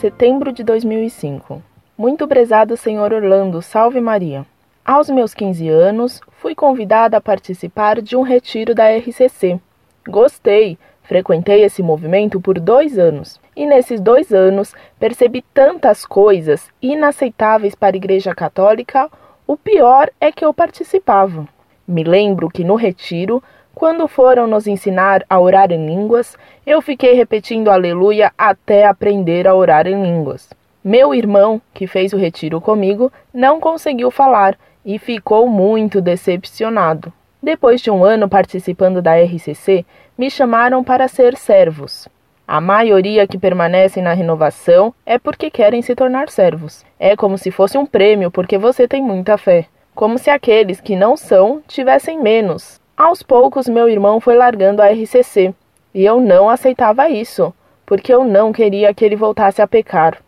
setembro de 2005. Muito prezado Senhor Orlando, salve Maria. Aos meus 15 anos, fui convidada a participar de um retiro da RCC. Gostei, frequentei esse movimento por dois anos e nesses dois anos percebi tantas coisas inaceitáveis para a Igreja Católica. O pior é que eu participava. Me lembro que no retiro, quando foram nos ensinar a orar em línguas, eu fiquei repetindo aleluia até aprender a orar em línguas. Meu irmão, que fez o retiro comigo, não conseguiu falar e ficou muito decepcionado. Depois de um ano participando da RCC, me chamaram para ser servos. A maioria que permanecem na renovação é porque querem se tornar servos. É como se fosse um prêmio porque você tem muita fé. Como se aqueles que não são tivessem menos. Aos poucos, meu irmão foi largando a RCC e eu não aceitava isso, porque eu não queria que ele voltasse a pecar.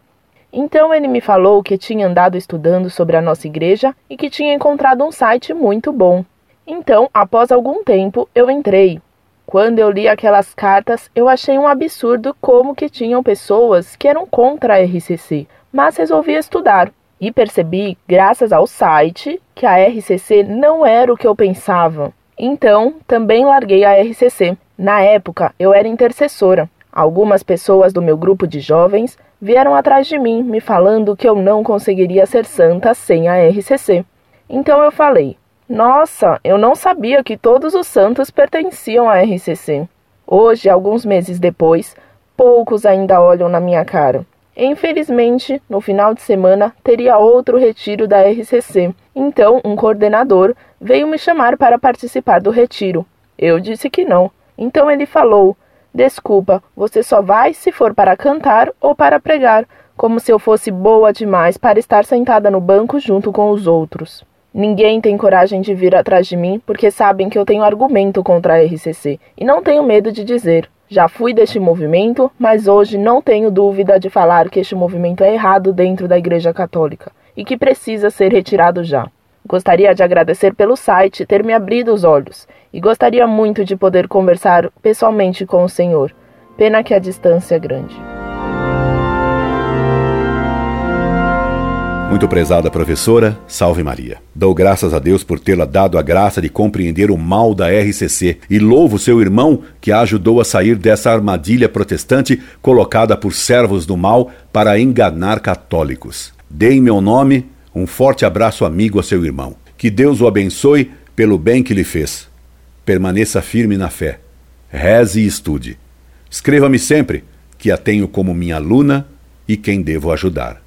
Então ele me falou que tinha andado estudando sobre a nossa igreja e que tinha encontrado um site muito bom. Então, após algum tempo, eu entrei. Quando eu li aquelas cartas, eu achei um absurdo como que tinham pessoas que eram contra a RCC, mas resolvi estudar e percebi, graças ao site, que a RCC não era o que eu pensava. Então, também larguei a RCC. Na época, eu era intercessora. Algumas pessoas do meu grupo de jovens vieram atrás de mim, me falando que eu não conseguiria ser santa sem a RCC. Então eu falei: Nossa, eu não sabia que todos os santos pertenciam à RCC. Hoje, alguns meses depois, poucos ainda olham na minha cara. Infelizmente, no final de semana teria outro retiro da RCC. Então, um coordenador veio me chamar para participar do retiro. Eu disse que não. Então ele falou: Desculpa, você só vai se for para cantar ou para pregar, como se eu fosse boa demais para estar sentada no banco junto com os outros. Ninguém tem coragem de vir atrás de mim porque sabem que eu tenho argumento contra a RCC e não tenho medo de dizer. Já fui deste movimento, mas hoje não tenho dúvida de falar que este movimento é errado dentro da Igreja Católica e que precisa ser retirado já. Gostaria de agradecer pelo site ter me abrido os olhos e gostaria muito de poder conversar pessoalmente com o Senhor. Pena que a distância é grande. Muito prezada professora, salve Maria. Dou graças a Deus por tê-la dado a graça de compreender o mal da RCC e louvo seu irmão que a ajudou a sair dessa armadilha protestante colocada por servos do mal para enganar católicos. Dê em meu nome um forte abraço amigo a seu irmão. Que Deus o abençoe pelo bem que lhe fez. Permaneça firme na fé. Reze e estude. Escreva-me sempre, que a tenho como minha aluna e quem devo ajudar.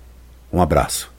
Um abraço.